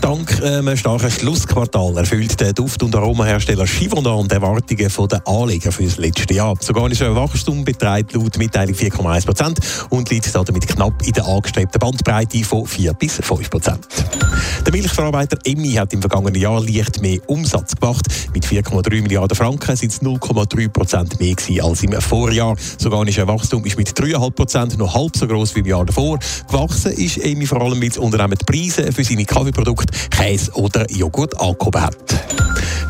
Dank einem starken Schlussquartal erfüllt der Duft- und Aromahersteller Givaudan die Erwartungen der Anleger für das letzte Jahr. Das organische Wachstum beträgt laut Mitteilung 4,1 Prozent und liegt damit knapp in der angestrebten Bandbreite von 4 bis 5 Prozent. Der Milchverarbeiter Emmi hat im vergangenen Jahr leicht mehr Umsatz gemacht. Mit 4,3 Milliarden Franken sind es 0,3 Prozent mehr als im Vorjahr. Das organische Wachstum ist mit 3,5 Prozent noch halb so groß wie im Jahr davor. Gewachsen ist Emmi vor allem, weil das Unternehmen die Preise für seine Kaffeeprodukte Käse oder Joghurt angehoben hat.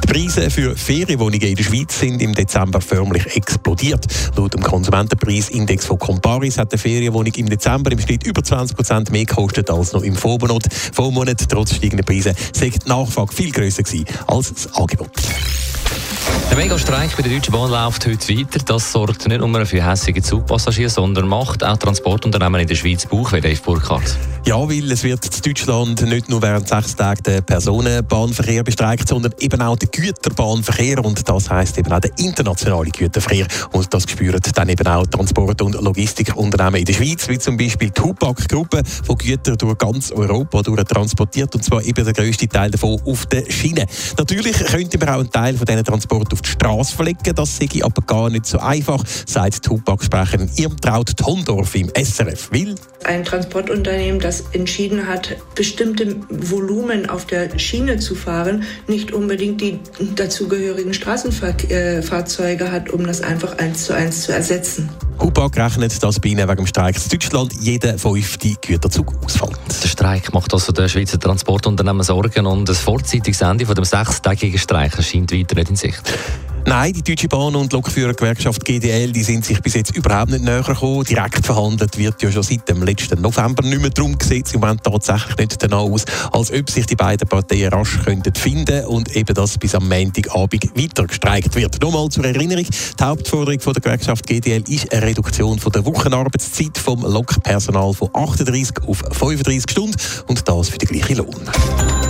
Die Preise für Ferienwohnungen in der Schweiz sind im Dezember förmlich explodiert. Laut dem Konsumentenpreisindex von Comparis hat eine Ferienwohnung im Dezember im Schnitt über 20 Prozent mehr gekostet als noch im Vormonat. Vormonat, trotz steigender Preise, sei die Nachfrage viel grösser als das Angebot. Der Megastreik bei der Deutschen Bahn läuft heute weiter. Das sorgt nicht nur für hässliche Zugpassagiere, sondern macht auch Transportunternehmen in der Schweiz Bauch, wie Dave Burkhardt. Ja, weil es wird in Deutschland nicht nur während sechs Tagen der Personenbahnverkehr bestreikt, sondern eben auch der Güterbahnverkehr und das heißt eben auch der internationale Güterverkehr und das spüren dann eben auch Transport- und Logistikunternehmen in der Schweiz, wie zum Beispiel die Hupac-Gruppe, die Güter durch ganz Europa transportiert und zwar eben der grösste Teil davon auf der Schiene. Natürlich könnte man auch einen Teil von diesen Transport auf die Straße verlegen, das sei aber gar nicht so einfach, sagt die Hupac-Sprecherin Irmtraut Tondorf im SRF. Will ein Transportunternehmen, das entschieden hat, bestimmte Volumen auf der Schiene zu fahren, nicht unbedingt die dazugehörigen Straßenfahrzeuge hat, um das einfach eins zu eins zu ersetzen. Hupac rechnet, dass bei ihnen wegen dem Streik in Deutschland jeder fünfte Güterzug ausfällt. Der Streik macht also den Schweizer Transportunternehmen Sorgen und das vorzeitiges Ende dem sechstägigen Streik erscheint weiter nicht in Sicht. Nein, die Deutsche Bahn- und Lokführergewerkschaft GDL die sind sich bis jetzt überhaupt nicht näher gekommen. Direkt verhandelt wird ja schon seit dem letzten November nicht mehr darum gesetzt. Im Moment tatsächlich nicht danach aus, als ob sich die beiden Parteien rasch könnten finden und eben das bis am Montagabend weiter gestreikt wird. Nochmal zur Erinnerung, die Hauptforderung von der Gewerkschaft GDL ist eine Reduktion von der Wochenarbeitszeit vom Lokpersonal von 38 auf 35 Stunden und das für den gleichen Lohn.